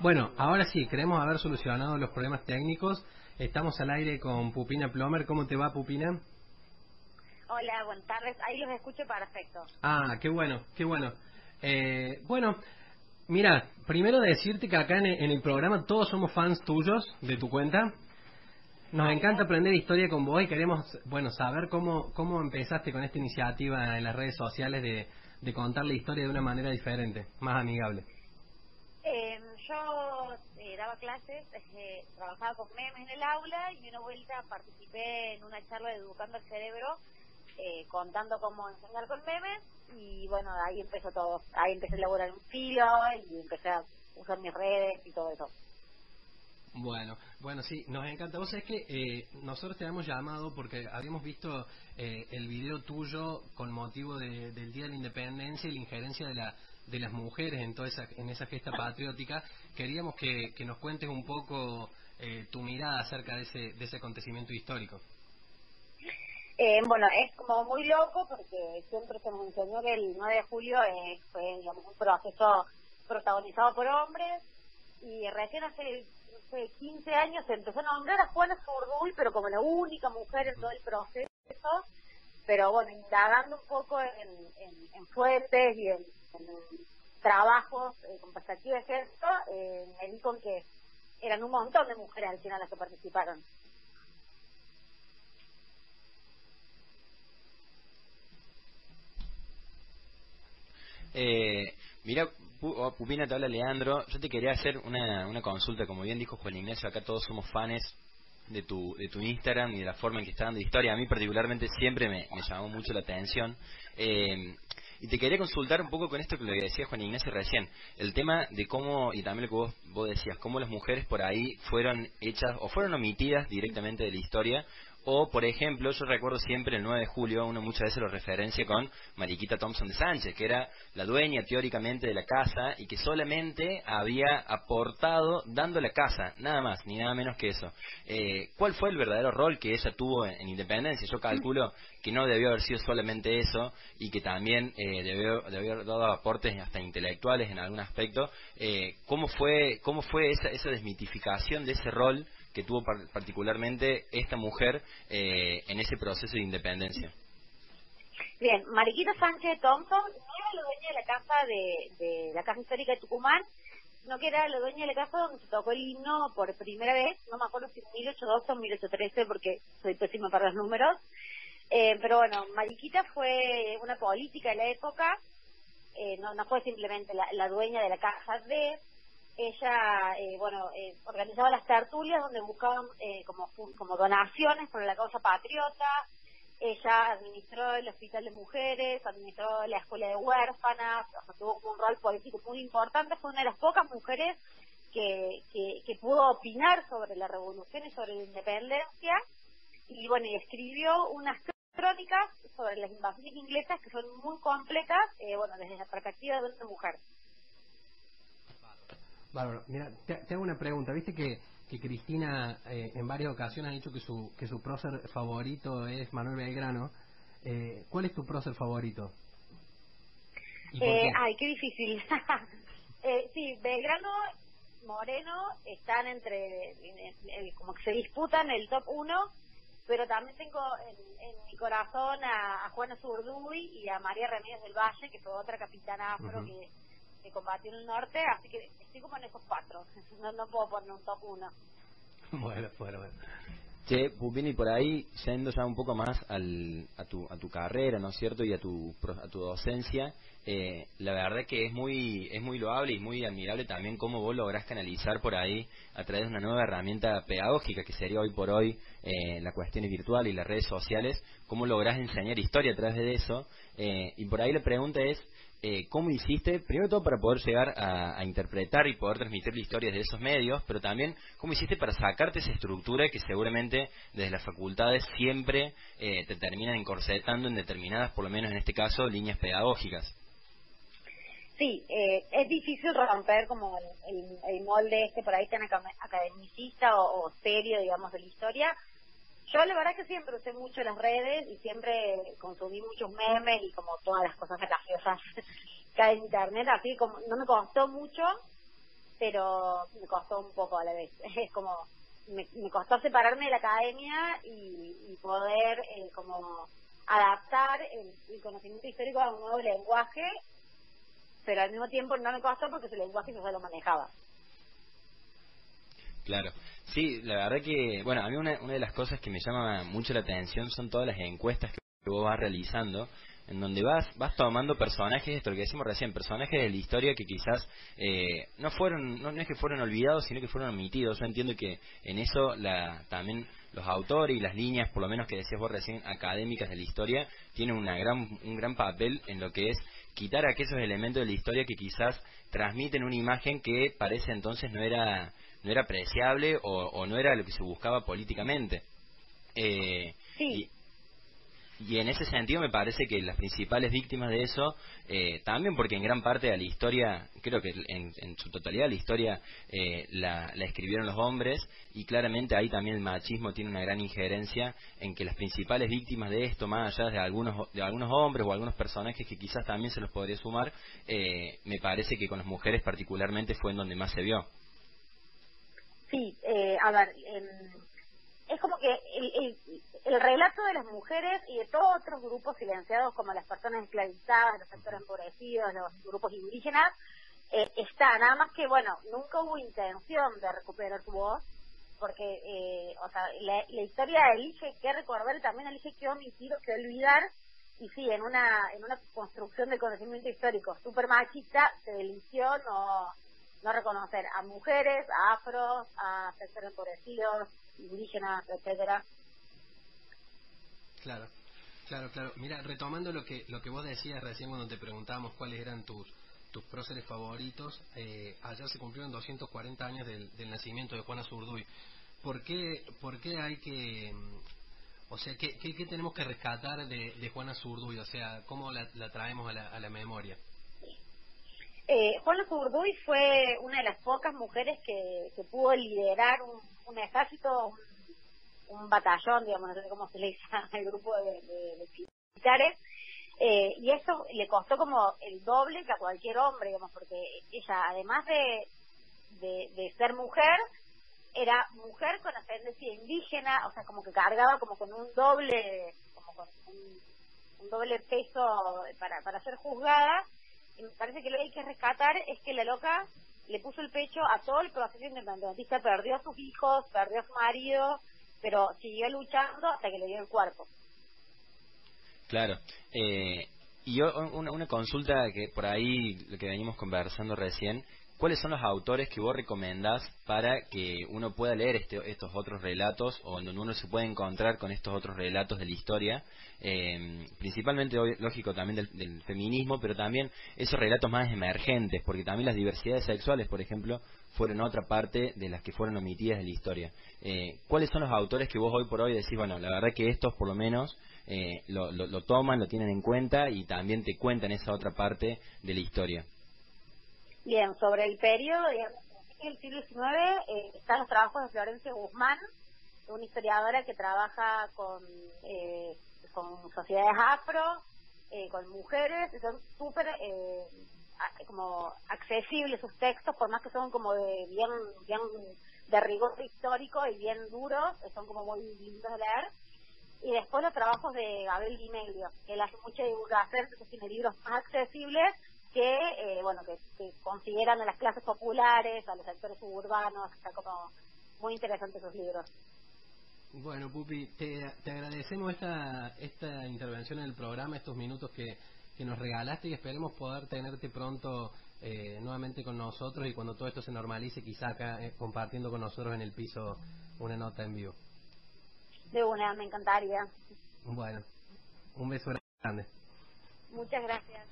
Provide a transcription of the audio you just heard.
Bueno, ahora sí, queremos haber solucionado los problemas técnicos. Estamos al aire con Pupina Plomer. ¿Cómo te va, Pupina? Hola, buenas tardes. Ahí los escucho perfecto. Ah, qué bueno, qué bueno. Eh, bueno, mira, primero decirte que acá en el, programa todos somos fans tuyos de tu cuenta. Nos encanta aprender historia con vos y queremos, bueno, saber cómo, cómo empezaste con esta iniciativa en las redes sociales de, de contar la historia de una manera diferente, más amigable. Eh, yo daba clases, eh, trabajaba con memes en el aula y una vuelta participé en una charla Educando el Cerebro eh, contando cómo enseñar con memes y bueno, ahí empezó todo. Ahí empecé a elaborar un filo y empecé a usar mis redes y todo eso. Bueno, bueno, sí, nos encanta. Vos sabés que eh, nosotros te hemos llamado porque habíamos visto eh, el video tuyo con motivo del Día de la Independencia y la injerencia de, la, de las mujeres en toda esa, en esa gesta patriótica. Queríamos que, nos cuentes un poco eh, tu mirada acerca de ese, de ese acontecimiento histórico. Eh, bueno, es como muy loco porque siempre se enseñó que el 9 de julio fue un proceso protagonizado por hombres y recién hace, 15 años se empezó a nombrar a Juana Zurduy, pero como la única mujer en todo el proceso. Pero bueno, indagando un poco en, fuentes y en, trabajos eh, con perspectiva eh, me di con que eran un montón de mujeres al final las que participaron. Eh, mira, oh, Pupina, te habla Leandro. Yo te quería hacer una, una consulta. Como bien dijo Juan Ignacio, acá todos somos fans de tu, de tu Instagram y de la forma en que está dando historia. A mí particularmente siempre me, llamó mucho la atención. Eh, y te quería consultar un poco con esto que lo decía Juan Ignacio recién. El tema de cómo, y también lo que vos, vos decías, cómo las mujeres por ahí fueron hechas o fueron omitidas directamente de la historia o, por ejemplo, yo recuerdo siempre el 9 de julio, uno muchas veces lo referencia con Mariquita Thompson de Sánchez, que era la dueña teóricamente de la casa y que solamente había aportado dando la casa, nada más, ni nada menos que eso. Eh, ¿Cuál fue el verdadero rol que ella tuvo en, Independencia? Yo calculo que no debió haber sido solamente eso y que también eh, debió, haber dado aportes hasta intelectuales en algún aspecto. Eh, ¿Cómo fue, cómo fue esa, esa desmitificación de ese rol? que tuvo particularmente esta mujer eh, en ese proceso de independencia. Bien, Mariquita Sánchez Thompson no era la dueña de la casa de, la casa histórica de Tucumán, sino que era la dueña de la casa donde se tocó el himno por primera vez, no me acuerdo si en 1812 o 1813 porque soy pésima para los números, eh, pero bueno, Mariquita fue una política de la época, eh, no, no fue simplemente la, la dueña de la casa de, ella, eh, bueno, eh, organizaba las tertulias donde buscaban eh, como, como donaciones para la causa patriota. Ella administró el Hospital de Mujeres, administró la Escuela de Huérfanas, o sea, tuvo un rol político muy importante. Fue una de las pocas mujeres que, que, pudo opinar sobre la revolución y sobre la independencia. Y bueno, y escribió unas crónicas sobre las invasiones inglesas que son muy completas, bueno, desde la perspectiva de una mujer. Bárbaro, mira, te, hago una pregunta. Viste que, que Cristina eh, en varias ocasiones ha dicho que su, que su prócer favorito es Manuel Belgrano. Eh, ¿Cuál es tu prócer favorito? Eh, ay, qué difícil. eh, sí, Belgrano, Moreno están entre, como que se disputan el top uno, pero también tengo en, mi corazón a, Juana Zurduy y a María Ramírez del Valle, que fue otra capitana afro que que combatió en el norte, así que estoy como en esos cuatro. No, no puedo poner un top uno. bueno, bueno, bueno. Che, Pupini, por ahí, yendo ya un poco más al, a, tu, a tu carrera, ¿no es cierto? Y a tu, a tu docencia, eh, la verdad que es muy, es muy loable y muy admirable también cómo vos lográs canalizar por ahí a través de una nueva herramienta pedagógica que sería hoy por hoy eh, la cuestión virtual y las redes sociales, cómo lográs enseñar historia a través de eso. Eh, y por ahí la pregunta es, eh, cómo hiciste, primero todo para poder llegar a, interpretar y poder transmitir la historia de esos medios, pero también cómo hiciste para sacarte esa estructura que seguramente desde las facultades siempre eh, te terminan encorsetando en determinadas, por lo menos en este caso, líneas pedagógicas. Sí, eh, es difícil romper como el, molde este por ahí tan academicista o, serio, digamos, de la historia, Yo la verdad que siempre usé mucho las redes y siempre consumí muchos memes y como todas las cosas graciosas que hay en internet, así como no me costó mucho, pero me costó un poco a la vez. Es como me, costó separarme de la academia y, poder eh, como adaptar el, conocimiento histórico a un nuevo lenguaje, pero al mismo tiempo no me costó porque ese lenguaje yo se lo manejaba. Claro, sí, la verdad que, bueno, a mí una, una de las cosas que me llama mucho la atención son todas las encuestas que vos vas realizando en donde vas vas tomando personajes, esto que decimos recién, personajes de la historia que quizás eh, no fueron, no, es que fueron olvidados, sino que fueron omitidos. Yo entiendo que en eso la, también los autores y las líneas, por lo menos que decías vos recién, académicas de la historia, tienen una gran, un gran papel en lo que es quitar aquellos elementos de la historia que quizás transmiten una imagen que parece entonces no era no era apreciable o, no era lo que se buscaba políticamente. Eh, sí. Y en ese sentido me parece que las principales víctimas de eso, eh, también porque en gran parte de la historia, creo que en, su totalidad la historia eh, la, escribieron los hombres y claramente ahí también el machismo tiene una gran injerencia en que las principales víctimas de esto, más allá de algunos, de algunos hombres o algunos personajes que quizás también se los podría sumar, eh, me parece que con las mujeres particularmente fue en donde más se vio. Sí, a ver, es como que el, el relato de las mujeres y de todos otros grupos silenciados como las personas esclavizadas, los sectores empobrecidos, los grupos indígenas, eh, está, nada más que, bueno, nunca hubo intención de recuperar su voz, porque, eh, o sea, la, historia elige qué recordar y también elige qué omitir o qué olvidar, y sí, en una, en una construcción de conocimiento histórico súper machista, se eligió no, no reconocer a mujeres, a afros, a sectores empobrecidos, indígenas, etcétera, Claro, claro, claro. Mira, retomando lo que lo que vos decías recién cuando te preguntábamos cuáles eran tus tus próceres favoritos, eh, ayer se cumplieron 240 años del, nacimiento de Juana Zurduy. ¿Por qué, por qué hay que, o sea, qué, qué, tenemos que rescatar de, Juana Zurduy? O sea, ¿cómo la, traemos a la, a la memoria? Eh, Juana Zurduy fue una de las pocas mujeres que, que pudo liderar un, un ejército, un batallón, digamos, no sé cómo se le dice al grupo de, militares, eh, y eso le costó como el doble que a cualquier hombre, digamos, porque ella, además de, de, ser mujer, era mujer con ascendencia indígena, o sea, como que cargaba como con un doble, como con un, doble peso para, para ser juzgada, y me parece que lo que hay que rescatar es que la loca le puso el pecho a todo el proceso independentista, perdió a sus hijos, perdió a su marido, pero siguió luchando hasta que le dio el cuerpo. Claro. Eh, y yo, una, una, consulta que por ahí, lo que venimos conversando recién, ¿cuáles son los autores que vos recomendás para que uno pueda leer este, estos otros relatos o donde uno se puede encontrar con estos otros relatos de la historia? Eh, principalmente, lógico, también del, feminismo, pero también esos relatos más emergentes, porque también las diversidades sexuales, por ejemplo, fueron otra parte de las que fueron omitidas de la historia. Eh, ¿Cuáles son los autores que vos hoy por hoy decís, bueno, la verdad que estos por lo menos eh, lo, toman, lo tienen en cuenta y también te cuentan esa otra parte de la historia? Bien, sobre el periodo del siglo XIX eh, están los trabajos de Florencia Guzmán, una historiadora que trabaja con, con sociedades afro, con mujeres, son súper como accesibles sus textos, por más que son como de bien, bien de rigor histórico y bien duros, son como muy lindos de leer. Y después los trabajos de Gabriel Guimelio, que él hace mucha divulgación, que tiene libros más accesibles que, eh, bueno, que, consideran a las clases populares, a los sectores suburbanos, está como muy interesantes sus libros. Bueno, Pupi, te, te agradecemos esta, esta intervención en el programa, estos minutos que que nos regalaste y esperemos poder tenerte pronto eh, nuevamente con nosotros y cuando todo esto se normalice, quizá acá eh, compartiendo con nosotros en el piso una nota en vivo. De una, me encantaría. Bueno, un beso grande. Muchas gracias.